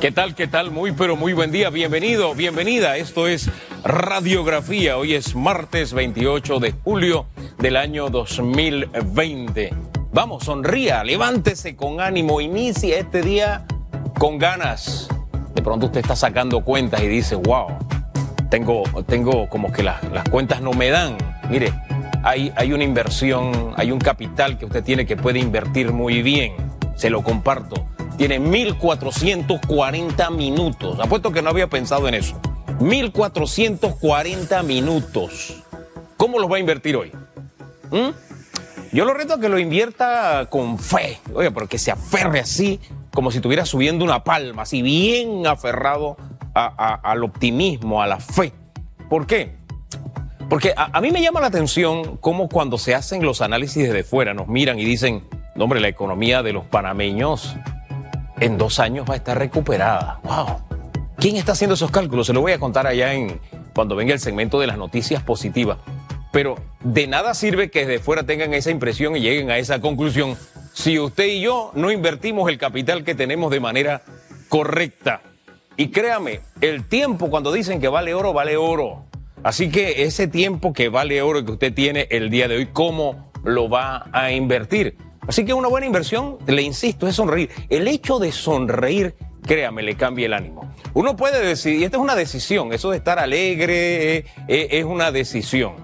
¿Qué tal? ¿Qué tal? Muy pero muy buen día. Bienvenido, bienvenida. Esto es Radiografía. Hoy es martes 28 de julio del año 2020. Vamos, sonría, levántese con ánimo, inicia este día con ganas. De pronto usted está sacando cuentas y dice, wow, tengo, tengo como que las cuentas no me dan. Mire, hay, hay una inversión, hay un capital que usted tiene que puede invertir muy bien. Se lo comparto tiene 1440 minutos. Apuesto que no había pensado en eso. 1440 minutos. ¿Cómo los va a invertir hoy? ¿Mm? Yo lo reto a que lo invierta con fe. Oye, pero que se aferre así, como si estuviera subiendo una palma, así bien aferrado al optimismo, a la fe. ¿Por qué? Porque a, a, mí me llama la atención cómo cuando se hacen los análisis desde fuera nos miran y dicen, no, hombre, la economía de los panameños en dos años va a estar recuperada. ¡Wow! ¿Quién está haciendo esos cálculos? Se lo voy a contar allá en cuando venga el segmento de las noticias positivas. Pero de nada sirve que desde fuera tengan esa impresión y lleguen a esa conclusión si usted y yo no invertimos el capital que tenemos de manera correcta. Y créame, el tiempo cuando dicen que vale oro, vale oro. Así que ese tiempo que vale oro que usted tiene el día de hoy, ¿cómo lo va a invertir? Así que una buena inversión, le insisto, es sonreír. El hecho de sonreír, créame, le cambia el ánimo. Uno puede decidir, y esta es una decisión, eso de estar alegre eh, eh, es una decisión.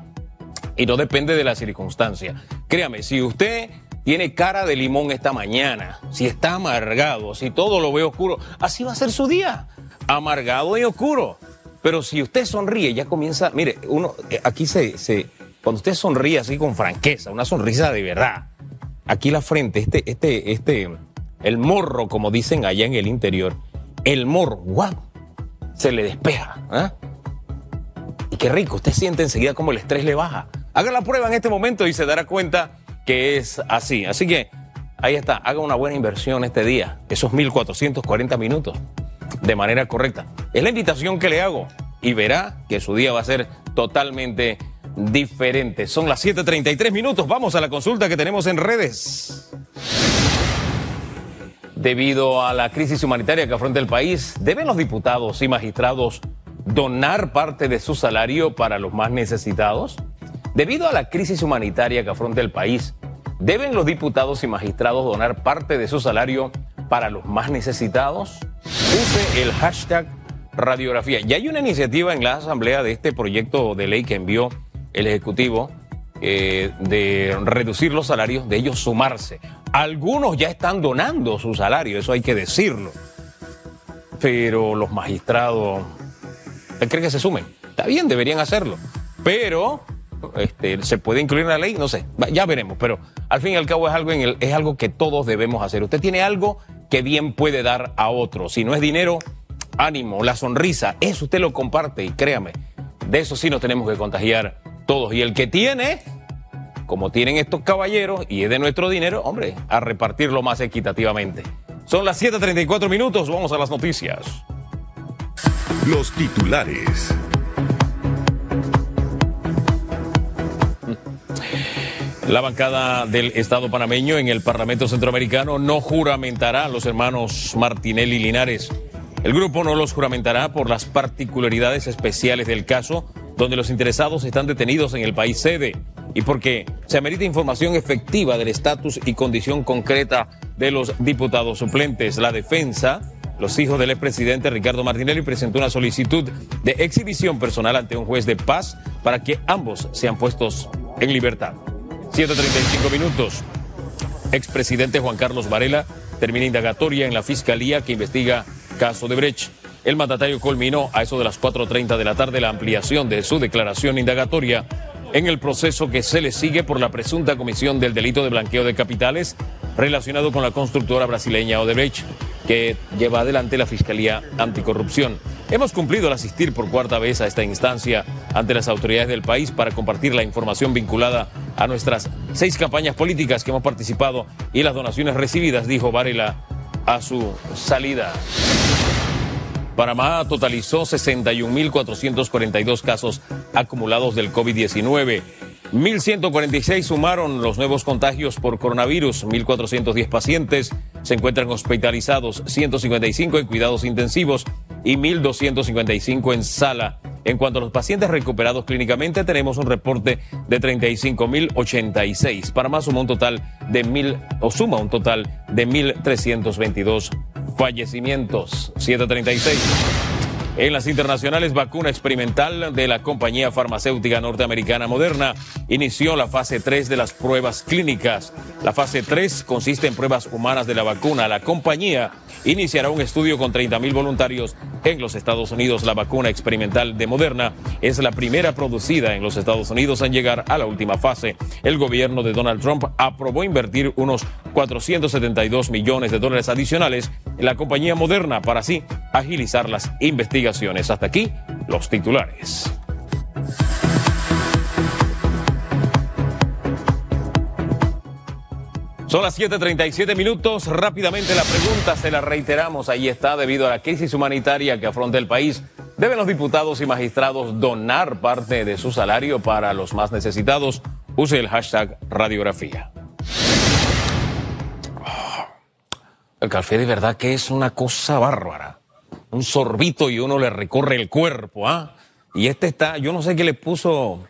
Y no depende de la circunstancia. Créame, si usted tiene cara de limón esta mañana, si está amargado, si todo lo ve oscuro, así va a ser su día. Amargado y oscuro. Pero si usted sonríe, ya comienza, mire, uno, eh, aquí se, se, cuando usted sonríe así con franqueza, una sonrisa de verdad, aquí la frente, este, este, este, el morro, como dicen allá en el interior, el morro, guau, se le despeja. ¿ah? Y qué rico, usted siente enseguida como el estrés le baja. Haga la prueba en este momento y se dará cuenta que es así. Así que ahí está, haga una buena inversión este día, esos 1440 minutos, de manera correcta. Es la invitación que le hago y verá que su día va a ser totalmente diferente. Son las 7:33 minutos. Vamos a la consulta que tenemos en redes. Debido a la crisis humanitaria que afronta el país, ¿deben los diputados y magistrados donar parte de su salario para los más necesitados? Debido a la crisis humanitaria que afronta el país, ¿deben los diputados y magistrados donar parte de su salario para los más necesitados? Use el hashtag radiografía. Ya hay una iniciativa en la asamblea de este proyecto de ley que envió el Ejecutivo eh, de reducir los salarios, de ellos sumarse. Algunos ya están donando su salario, eso hay que decirlo. Pero los magistrados, ¿usted que se sumen? Está bien, deberían hacerlo. Pero este, se puede incluir en la ley, no sé, ya veremos. Pero al fin y al cabo es algo, en el, es algo que todos debemos hacer. Usted tiene algo que bien puede dar a otro. Si no es dinero, ánimo, la sonrisa, eso usted lo comparte y créame, de eso sí nos tenemos que contagiar todos. Y el que tiene, como tienen estos caballeros y es de nuestro dinero, hombre, a repartirlo más equitativamente. Son las 7:34 minutos, vamos a las noticias. Los titulares. La bancada del Estado panameño en el Parlamento Centroamericano no juramentará a los hermanos Martinelli Linares. El grupo no los juramentará por las particularidades especiales del caso donde los interesados están detenidos en el país sede y porque se amerita información efectiva del estatus y condición concreta de los diputados suplentes. La defensa, los hijos del expresidente Ricardo Martinelli, presentó una solicitud de exhibición personal ante un juez de paz para que ambos sean puestos en libertad. 135 minutos. Expresidente Juan Carlos Varela termina indagatoria en la fiscalía que investiga caso de Brecht. El mandatario culminó a eso de las 4.30 de la tarde la ampliación de su declaración indagatoria en el proceso que se le sigue por la presunta comisión del delito de blanqueo de capitales relacionado con la constructora brasileña Odebrecht, que lleva adelante la Fiscalía Anticorrupción. Hemos cumplido al asistir por cuarta vez a esta instancia ante las autoridades del país para compartir la información vinculada a nuestras seis campañas políticas que hemos participado y las donaciones recibidas, dijo Varela a su salida. Panamá totalizó 61.442 casos acumulados del COVID-19. 1.146 sumaron los nuevos contagios por coronavirus, 1.410 pacientes Se encuentran hospitalizados 155 en cuidados intensivos y 1.255 en sala. En cuanto a los pacientes recuperados clínicamente, tenemos un reporte de 35.086. Para más suma un total de mil, o suma un total de 1.322 fallecimientos. 736. En las internacionales, vacuna experimental de la compañía farmacéutica norteamericana Moderna inició la fase 3 de las pruebas clínicas. La fase 3 consiste en pruebas humanas de la vacuna. La compañía iniciará un estudio con 30 mil voluntarios en los Estados Unidos. La vacuna experimental de Moderna es la primera producida en los Estados Unidos en llegar a la última fase. El gobierno de Donald Trump aprobó invertir unos 472 millones de dólares adicionales en la compañía Moderna para así agilizar las investigaciones. Hasta aquí los titulares. Son las 7:37 minutos. Rápidamente la pregunta se la reiteramos. Ahí está, debido a la crisis humanitaria que afronta el país. ¿Deben los diputados y magistrados donar parte de su salario para los más necesitados? Use el hashtag radiografía. El café de verdad que es una cosa bárbara. Un sorbito y uno le recorre el cuerpo, ¿ah? Y este está, yo no sé qué le puso.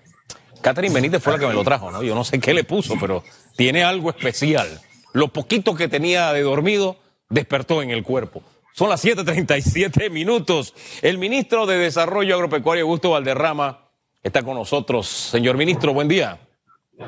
Catherine Benítez fue la que me lo trajo, ¿no? Yo no sé qué le puso, pero tiene algo especial. Lo poquito que tenía de dormido despertó en el cuerpo. Son las 7:37 minutos. El ministro de Desarrollo Agropecuario, Augusto Valderrama, está con nosotros. Señor ministro, buen día.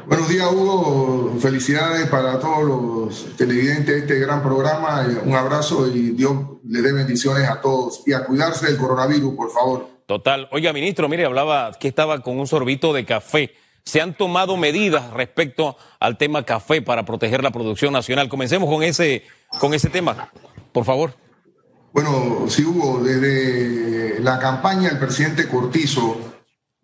Buenos días, Hugo. Felicidades para todos los televidentes de este gran programa. Un abrazo y Dios le dé bendiciones a todos. Y a cuidarse del coronavirus, por favor. Total. Oiga, ministro, mire, hablaba que estaba con un sorbito de café se han tomado medidas respecto al tema café para proteger la producción nacional. Comencemos con ese, con ese tema, por favor. Bueno, sí hubo desde la campaña del presidente Cortizo,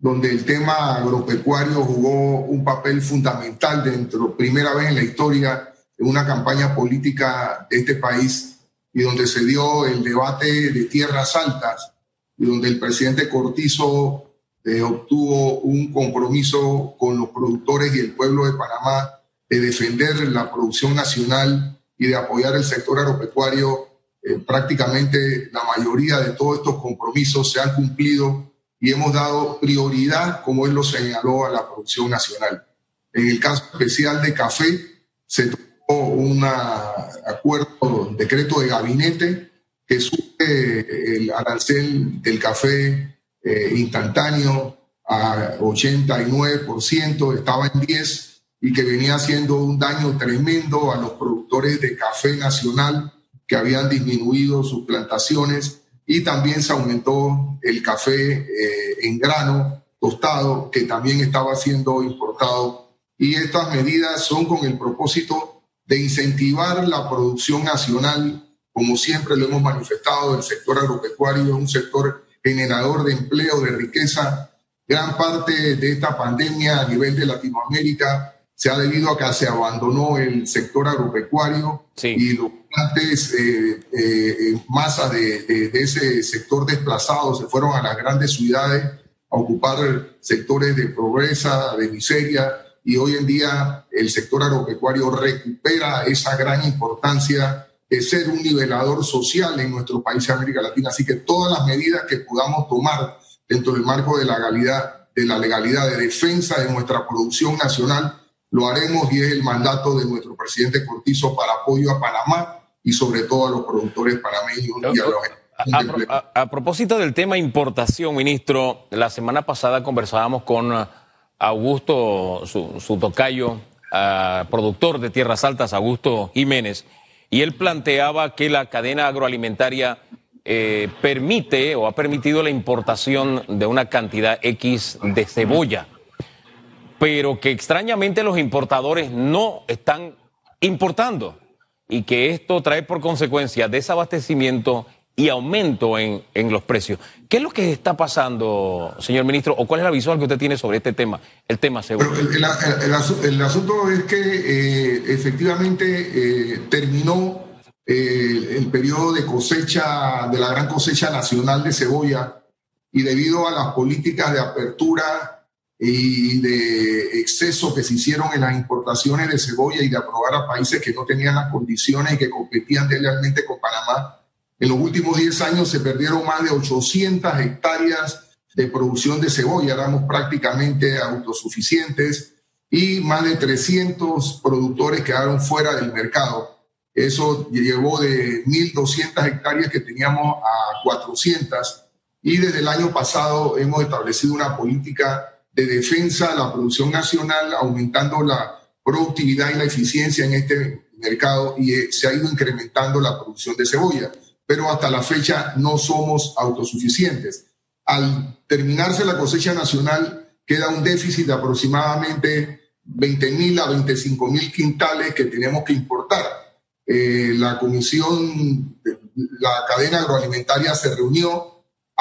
donde el tema agropecuario jugó un papel fundamental dentro, primera vez en la historia, de una campaña política de este país y donde se dio el debate de tierras altas y donde el presidente Cortizo eh, obtuvo un compromiso con los productores y el pueblo de Panamá de defender la producción nacional y de apoyar el sector agropecuario. Eh, prácticamente la mayoría de todos estos compromisos se han cumplido y hemos dado prioridad, como él lo señaló, a la producción nacional. En el caso especial de café, se tomó un acuerdo, un decreto de gabinete que sube el arancel del café eh, instantáneo a 89%, estaba en 10 y que venía haciendo un daño tremendo a los productores de café nacional que habían disminuido sus plantaciones y también se aumentó el café eh, en grano tostado que también estaba siendo importado y estas medidas son con el propósito de incentivar la producción nacional, como siempre lo hemos manifestado, el sector agropecuario es un sector generador de empleo, de riqueza. Gran parte de esta pandemia a nivel de Latinoamérica se ha debido a que se abandonó el sector agropecuario y los grandes eh, eh, masas de, de, ese sector desplazado se fueron a las grandes ciudades a ocupar sectores de pobreza, de miseria, y hoy en día el sector agropecuario recupera esa gran importancia de ser un nivelador social en nuestro país de América Latina. Así que todas las medidas que podamos tomar dentro del marco de la legalidad, de la legalidad de defensa de nuestra producción nacional, lo haremos y es el mandato de nuestro presidente Cortizo para apoyo a Panamá y sobre todo a los productores panameños y a los a, propósito del tema importación, ministro, la semana pasada conversábamos con Augusto, su, tocayo, ah, productor de Tierras Altas, Augusto Jiménez, y él planteaba que la cadena agroalimentaria eh, permite o ha permitido la importación de una cantidad X de cebolla, pero que extrañamente los importadores no están importando y que esto trae por consecuencia desabastecimiento y aumento en, en, los precios. ¿Qué es lo que está pasando, señor ministro, o cuál es la visual que usted tiene sobre este tema, el tema seguro? El, el, asunto es que eh, efectivamente eh, terminó eh, el periodo de cosecha, de la gran cosecha nacional de cebolla, y debido a las políticas de apertura y de exceso que se hicieron en las importaciones de cebolla y de aprobar a países que no tenían las condiciones y que competían deslealmente con Panamá. En los últimos 10 años se perdieron más de 800 hectáreas de producción de cebolla, éramos prácticamente autosuficientes y más de 300 productores quedaron fuera del mercado. Eso llevó de 1.200 hectáreas que teníamos a 400 y desde el año pasado hemos establecido una política de defensa de la producción nacional, aumentando la productividad y la eficiencia en este mercado y eh, se ha ido incrementando la producción de cebolla, pero hasta la fecha no somos autosuficientes. Al terminarse la cosecha nacional, queda un déficit de aproximadamente 20 mil a 25 mil quintales que tenemos que importar. Eh, la comisión, la cadena agroalimentaria se reunió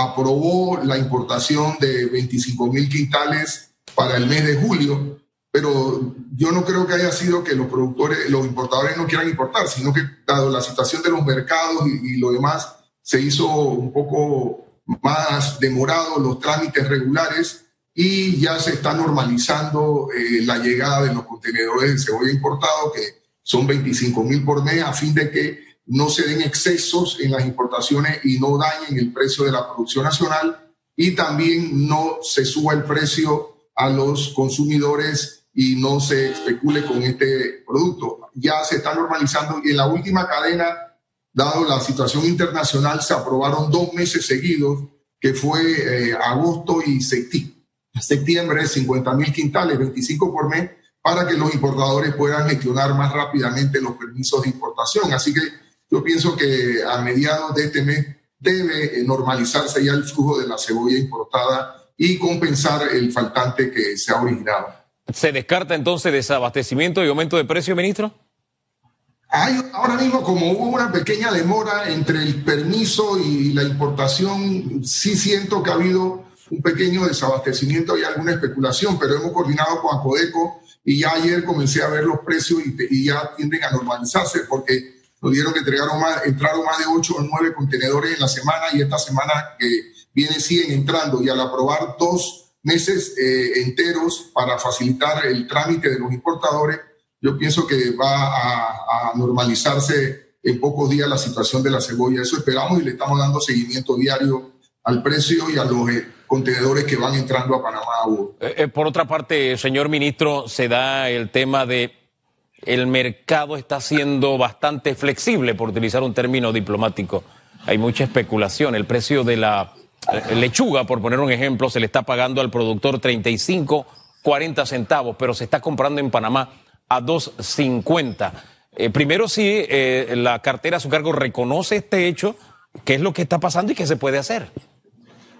aprobó la importación de 25 mil quintales para el mes de julio, pero yo no creo que haya sido que los productores, los importadores no quieran importar, sino que dado la situación de los mercados y, lo demás, se hizo un poco más demorado los trámites regulares y ya se está normalizando eh, la llegada de los contenedores de cebolla importado, que son 25 mil por mes, a fin de que no se den excesos en las importaciones y no dañen el precio de la producción nacional y también no se suba el precio a los consumidores y no se especule con este producto. Ya se está normalizando y en la última cadena, dado la situación internacional, se aprobaron dos meses seguidos, que fue eh, agosto y septiembre, 50 mil quintales, 25 por mes, para que los importadores puedan gestionar más rápidamente los permisos de importación. Así que yo pienso que a mediados de este mes debe normalizarse ya el flujo de la cebolla importada y compensar el faltante que se ha originado. ¿Se descarta entonces desabastecimiento y aumento de precio, ministro? Hay, ahora mismo, como hubo una pequeña demora entre el permiso y la importación, sí siento que ha habido un pequeño desabastecimiento y alguna especulación, pero hemos coordinado con Acodeco y ya ayer comencé a ver los precios y, y ya tienden a normalizarse porque nos dieron que entregaron más, entraron más de 8 o 9 contenedores en la semana y esta semana que viene siguen entrando y al aprobar dos meses eh, enteros para facilitar el trámite de los importadores, yo pienso que va a, normalizarse en pocos días la situación de la cebolla. Eso esperamos y le estamos dando seguimiento diario al precio y a los eh, contenedores que van entrando a Panamá. Eh, por otra parte, señor ministro, se da el tema de el mercado está siendo bastante flexible, por utilizar un término diplomático. Hay mucha especulación. El precio de la eh, lechuga, por poner un ejemplo, se le está pagando al productor 35, 40 centavos, pero se está comprando en Panamá a 2.50. Eh, primero, si eh, la cartera a su cargo reconoce este hecho, qué es lo que está pasando y qué se puede hacer.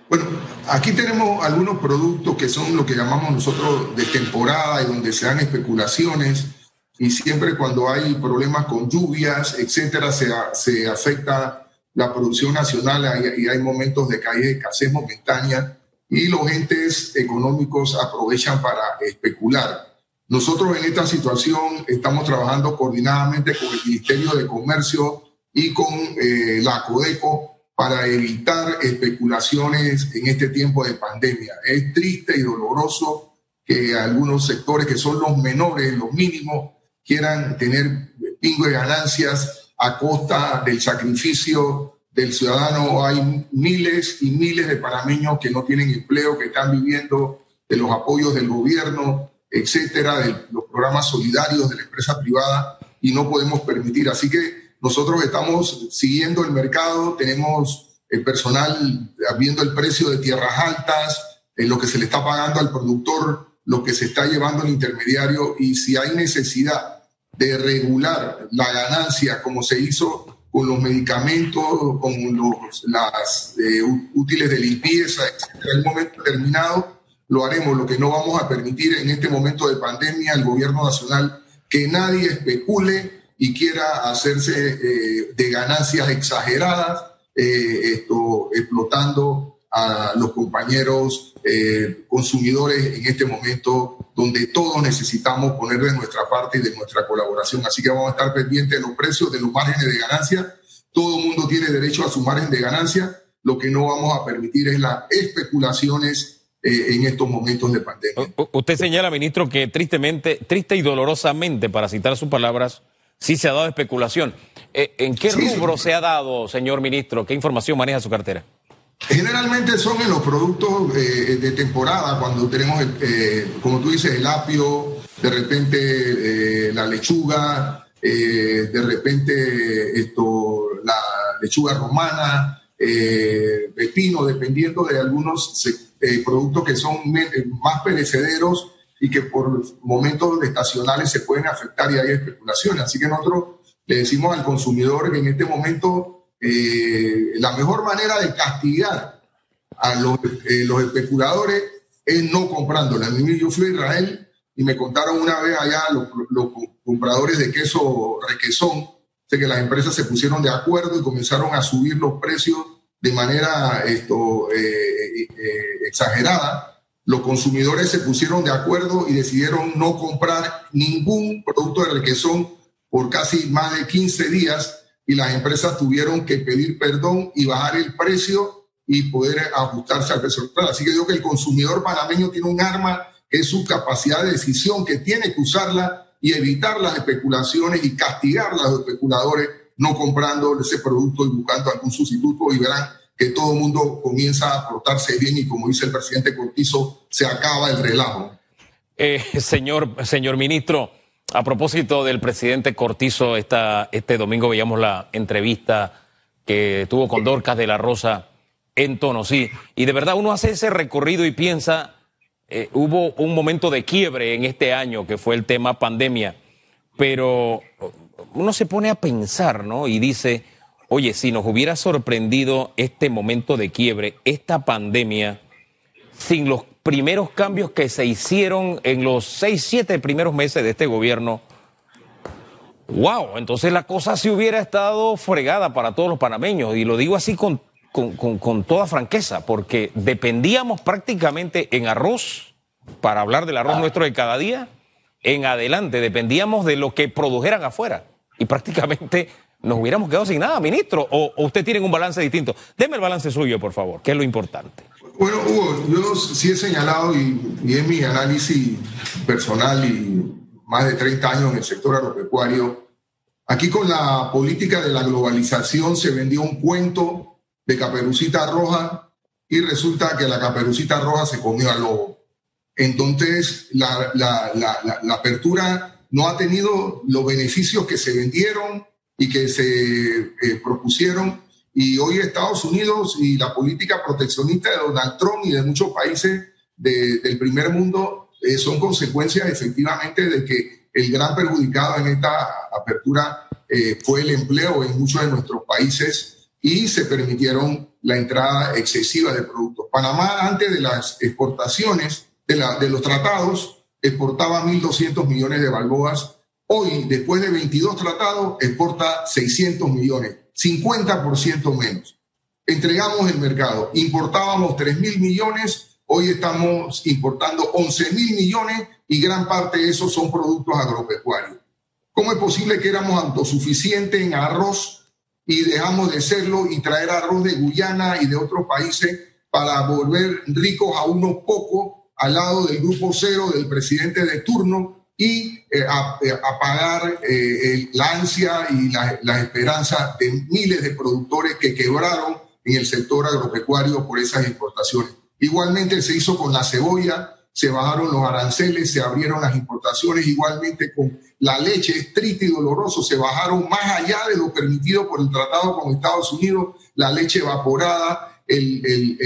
Bueno, aquí tenemos algunos productos que son lo que llamamos nosotros de temporada y donde se dan especulaciones y siempre cuando hay problemas con lluvias, etcétera, se, se afecta la producción nacional y hay momentos de caída de escasez momentánea y los entes económicos aprovechan para especular. Nosotros en esta situación estamos trabajando coordinadamente con el Ministerio de Comercio y con eh, la CODECO para evitar especulaciones en este tiempo de pandemia. Es triste y doloroso que algunos sectores que son los menores, los mínimos, quieran tener pingo de ganancias a costa del sacrificio del ciudadano. Hay miles y miles de panameños que no tienen empleo, que están viviendo de los apoyos del gobierno, etcétera, de los programas solidarios de la empresa privada y no podemos permitir. Así que nosotros estamos siguiendo el mercado, tenemos el personal viendo el precio de tierras altas, en lo que se le está pagando al productor lo que se está llevando el intermediario y si hay necesidad de regular la ganancia como se hizo con los medicamentos, con los, las eh, útiles de limpieza, en el momento determinado lo haremos. Lo que no vamos a permitir en este momento de pandemia al gobierno nacional que nadie especule y quiera hacerse eh, de ganancias exageradas, eh, esto, explotando a los compañeros eh, consumidores en este momento donde todos necesitamos poner de nuestra parte y de nuestra colaboración. Así que vamos a estar pendientes de los precios, de los márgenes de ganancia. Todo el mundo tiene derecho a su margen de ganancia. Lo que no vamos a permitir es las especulaciones eh, en estos momentos de pandemia. usted señala, ministro, que tristemente, triste y dolorosamente, para citar sus palabras, sí se ha dado especulación. Eh, ¿En qué rubro se ha dado, señor ministro? ¿Qué información maneja su cartera? Generalmente son en los productos eh, de temporada, cuando tenemos, como tú dices, el apio, de repente la lechuga, de repente esto, la lechuga romana, pepino, dependiendo de algunos eh, productos que son eh, más perecederos y que por momentos estacionales se pueden afectar y hay especulaciones. Así que nosotros le decimos al consumidor que en este momento eh, la mejor manera de castigar a los, los especuladores es no comprándola. Yo fui a Israel y me contaron una vez allá los, compradores de queso requesón, de que las empresas se pusieron de acuerdo y comenzaron a subir los precios de manera eh, eh, exagerada, los consumidores se pusieron de acuerdo y decidieron no comprar ningún producto de requesón por casi más de 15 días y las empresas tuvieron que pedir perdón y bajar el precio y poder ajustarse al precio Así que digo que el consumidor panameño tiene un arma que es su capacidad de decisión, que tiene que usarla y evitar las especulaciones y castigar a los especuladores no comprando ese producto y buscando algún sustituto y verán que todo el mundo comienza a portarse bien y como dice el presidente Cortizo, se acaba el relajo. Eh, señor, señor ministro, a propósito del presidente Cortizo, esta, este domingo veíamos la entrevista que tuvo con Dorcas de la Rosa en tono, sí, y de verdad uno hace ese recorrido y piensa, eh, hubo un momento de quiebre en este año que fue el tema pandemia, pero uno se pone a pensar, ¿no? Y dice, oye, si nos hubiera sorprendido este momento de quiebre, esta pandemia, sin los primeros cambios que se hicieron en los seis, siete primeros meses de este gobierno, wow, entonces la cosa se hubiera estado fregada para todos los panameños. Y lo digo así con, con toda franqueza, porque dependíamos prácticamente en arroz, para hablar del arroz nuestro de cada día, en adelante, dependíamos de lo que produjeran afuera y prácticamente nos hubiéramos quedado sin nada, ministro. O, usted tiene un balance distinto. Deme el balance suyo, por favor, que es lo importante. Bueno, Hugo, yo sí he señalado y, y en mi análisis personal y más de 30 años en el sector agropecuario, aquí con la política de la globalización se vendió un cuento de caperucita roja y resulta que la caperucita roja se comió al lobo. Entonces, la, la, la, la apertura no ha tenido los beneficios que se vendieron y que se eh, propusieron. Y hoy Estados Unidos y la política proteccionista de Donald Trump y de muchos países del primer mundo eh, son consecuencias efectivamente de que el gran perjudicado en esta apertura eh, fue el empleo en muchos de nuestros países y se permitieron la entrada excesiva de productos. Panamá, antes de las exportaciones de, la, de los tratados, exportaba 1.200 millones de balboas. Hoy, después de 22 tratados, exporta 600 millones, 50% menos. Entregamos el mercado. Importábamos 3.000 millones, hoy estamos importando 11.000 millones y gran parte de esos son productos agropecuarios. ¿Cómo es posible que éramos autosuficientes en arroz y dejamos de serlo y traer arroz de Guyana y de otros países para volver ricos a unos pocos al lado del grupo cero del presidente de turno y eh, eh, pagar eh, la ansia y la, la, esperanza de miles de productores que quebraron en el sector agropecuario por esas importaciones. Igualmente se hizo con la cebolla, se bajaron los aranceles, se abrieron las importaciones, igualmente con la leche, es triste y doloroso, se bajaron más allá de lo permitido por el tratado con Estados Unidos, la leche evaporada, el, el,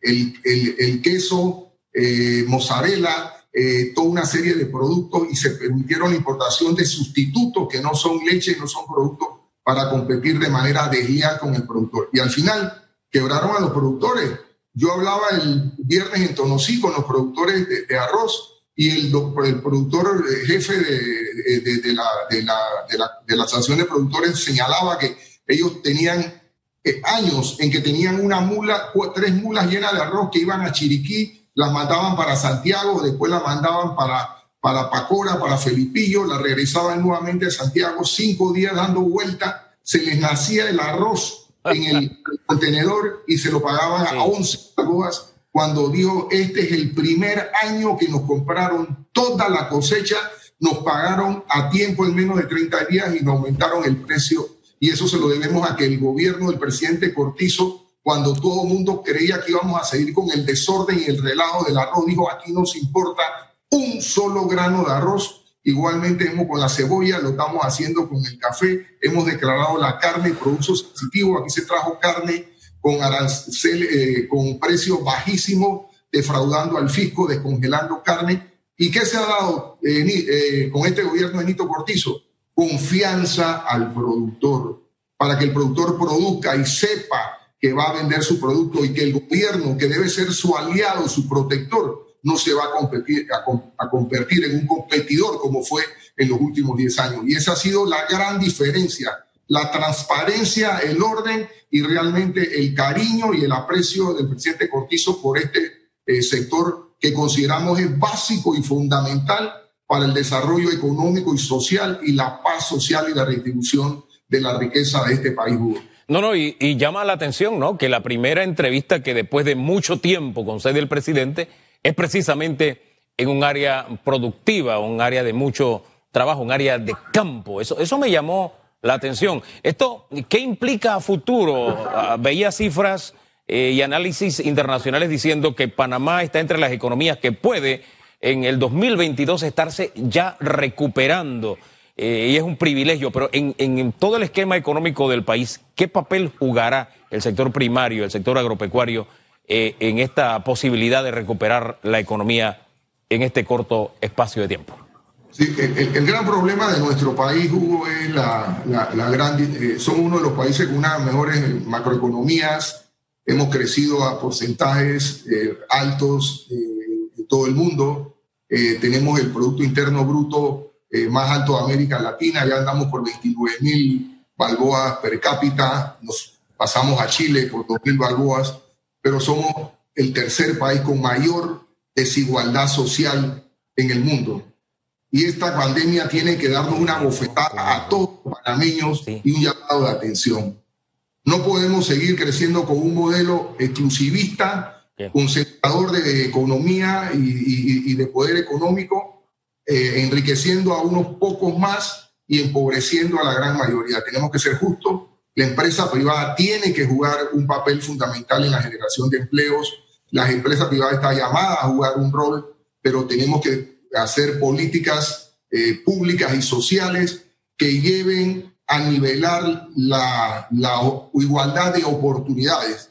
el, el, queso, eh, mozzarella, eh, toda una serie de productos y se permitieron la importación de sustitutos que no son leche, no son productos para competir de manera desleal con el productor. Y al final quebraron a los productores. Yo hablaba el viernes en Tonosí con los productores de, arroz y el, el productor eh, jefe de, de, la, de, la, de, la, de la asociación de productores señalaba que ellos tenían eh, años en que tenían una mula, tres mulas llenas de arroz que iban a Chiriquí, las mandaban para Santiago, después las mandaban para, para Pacora, para Felipillo, las regresaban nuevamente a Santiago, cinco días dando vuelta, se les nacía el arroz en el contenedor y se lo pagaban a 11 balboas cuando dijo, este es el primer año que nos compraron toda la cosecha, nos pagaron a tiempo en menos de 30 días y nos aumentaron el precio. Y eso se lo debemos a que el gobierno del presidente Cortizo, cuando todo el mundo creía que íbamos a seguir con el desorden y el relajo del arroz, dijo, aquí nos importa un solo grano de arroz. Igualmente hemos con la cebolla, lo estamos haciendo con el café, hemos declarado la carne producto sensitivo, aquí se trajo carne con arancel, eh, con precios bajísimos, defraudando al fisco, descongelando carne. ¿Y qué se ha dado eh, eh, con este gobierno de Nito Cortizo? Confianza al productor, para que el productor produzca y sepa que va a vender su producto y que el gobierno, que debe ser su aliado, su protector, no se va a, competir, a, a convertir en un competidor como fue en los últimos 10 años. Y esa ha sido la gran diferencia la transparencia, el orden y realmente el cariño y el aprecio del presidente Cortizo por este eh, sector que consideramos es básico y fundamental para el desarrollo económico y social y la paz social y la redistribución de la riqueza de este país. No, no, y, llama la atención, ¿no? Que la primera entrevista que después de mucho tiempo concede el presidente es precisamente en un área productiva, un área de mucho trabajo, un área de campo. Eso, eso me llamó la atención. ¿Esto qué implica a futuro? Ah, veía cifras eh, y análisis internacionales diciendo que Panamá está entre las economías que puede en el 2022 estarse ya recuperando. Eh, y es un privilegio, pero en, en, todo el esquema económico del país, ¿qué papel jugará el sector primario, el sector agropecuario, eh, en esta posibilidad de recuperar la economía en este corto espacio de tiempo? Sí, el, gran problema de nuestro país, Hugo, es la, la, gran... Eh, uno de los países con unas mejores macroeconomías. Hemos crecido a porcentajes eh, altos eh, en todo el mundo. tenemos el Producto Interno Bruto más alto de América Latina. Ya andamos por 29 mil balboas per cápita. Nos pasamos a Chile por 2 mil balboas. Pero somos el tercer país con mayor desigualdad social en el mundo y esta pandemia tiene que darnos una bofetada a todos los panameños y un llamado de atención. No podemos seguir creciendo con un modelo exclusivista, concentrador de economía y, de poder económico, eh, enriqueciendo a unos pocos más y empobreciendo a la gran mayoría. Tenemos que ser justos. La empresa privada tiene que jugar un papel fundamental en la generación de empleos. Las empresas privadas están llamadas a jugar un rol, pero tenemos que hacer políticas eh, públicas y sociales que lleven a nivelar la, igualdad de oportunidades.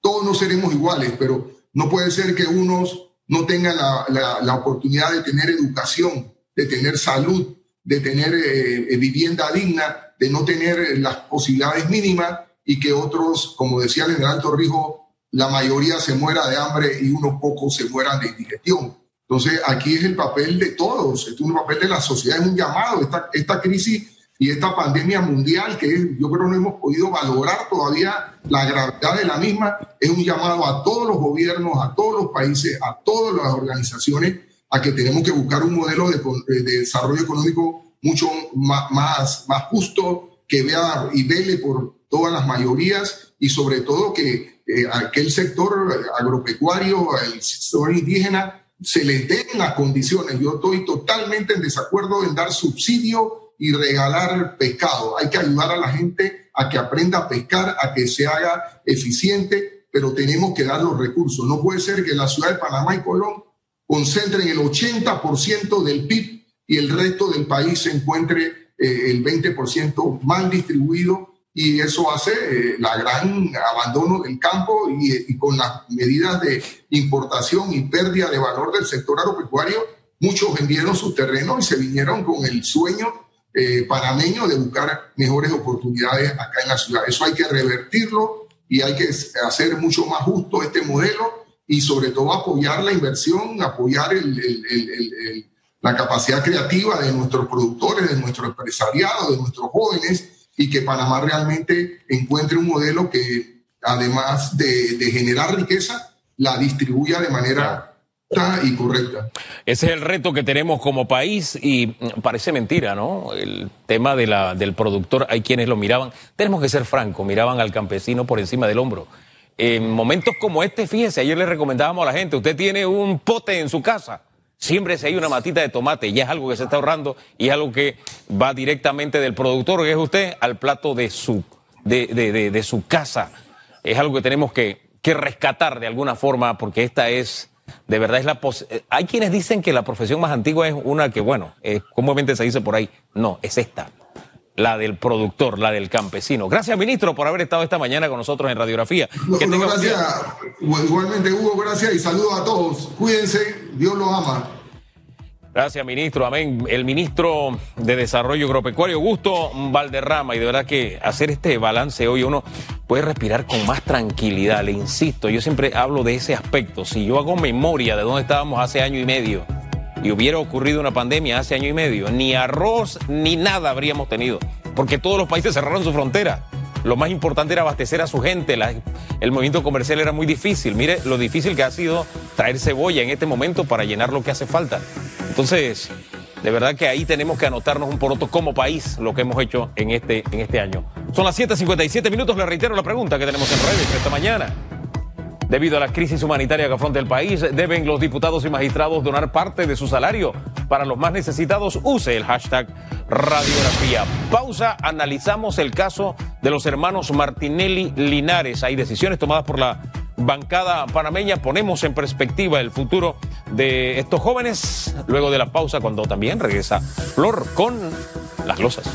Todos no seremos iguales, pero no puede ser que unos no tengan la, oportunidad de tener educación, de tener salud, de tener eh, vivienda digna, de no tener las posibilidades mínimas y que otros, como decía el general Torrijos, la mayoría se muera de hambre y unos pocos se mueran de indigestión. Entonces, aquí es el papel de todos, es un papel de la sociedad, es un llamado, esta crisis y esta pandemia mundial que yo creo no hemos podido valorar todavía la gravedad de la misma, es un llamado a todos los gobiernos, a todos los países, a todas las organizaciones, a que tenemos que buscar un modelo de, desarrollo económico mucho más justo, que vea y vele por todas las mayorías y sobre todo que eh, aquel sector agropecuario, el sector indígena, se les den las condiciones. Yo estoy totalmente en desacuerdo en dar subsidio y regalar pescado. Hay que ayudar a la gente a que aprenda a pescar, a que se haga eficiente, pero tenemos que dar los recursos. No puede ser que la ciudad de Panamá y Colón concentren el 80% del PIB y el resto del país se encuentre eh, el 20% mal distribuido y eso hace eh, la gran abandono del campo y, con las medidas de importación y pérdida de valor del sector agropecuario, muchos vendieron su terreno y se vinieron con el sueño eh, panameño de buscar mejores oportunidades acá en la ciudad. Eso hay que revertirlo y hay que hacer mucho más justo este modelo y sobre todo apoyar la inversión, apoyar la capacidad creativa de nuestros productores, de nuestro empresariado, de nuestros jóvenes y que Panamá realmente encuentre un modelo que, además de, generar riqueza, la distribuya de manera Ese es el reto que tenemos como país y parece mentira, ¿no? El tema de la, del productor, hay quienes lo miraban, tenemos que ser francos, miraban al campesino por encima del hombro. en momentos como este, fíjese, ayer le recomendábamos a la gente, usted tiene un pote en su casa, siempre se hay una matita de tomate, ya es algo que se está ahorrando y es algo que va directamente del productor, que es usted, al plato de su, de, de, de, su casa. Es algo que tenemos que, que rescatar de alguna forma, porque esta es de verdad es la eh, hay quienes dicen que la profesión más antigua es una que bueno eh, comúnmente se dice por ahí no es esta la del productor, la del campesino. Gracias, ministro, por haber estado esta mañana con nosotros en Radiografía. gracias, igualmente, Hugo, gracias y saludos a todos. Cuídense, Dios los ama. Gracias, ministro. Amén. El ministro de Desarrollo Agropecuario, Gusto Valderrama. Y de verdad que hacer este balance hoy uno puede respirar con más tranquilidad. Le insisto, yo siempre hablo de ese aspecto. Si yo hago memoria de dónde estábamos hace año y medio y hubiera ocurrido una pandemia hace año y medio, ni arroz ni nada habríamos tenido. Porque todos los países cerraron su frontera. Lo más importante era abastecer a su gente. el movimiento comercial era muy difícil. Mire lo difícil que ha sido traer cebolla en este momento para llenar lo que hace falta. Entonces, de verdad que ahí tenemos que anotarnos un poroto como país lo que hemos hecho en este, en este año. Son las 7:57 minutos. Le reitero la pregunta que tenemos en redes esta mañana. Debido a la crisis humanitaria que afronta el país, deben los diputados y magistrados donar parte de su salario para los más necesitados. Use el hashtag radiografía. Pausa, analizamos el caso de los hermanos Martinelli Linares. Hay decisiones tomadas por la bancada panameña. Ponemos en perspectiva el futuro de estos jóvenes luego de la pausa cuando también regresa Flor con las losas.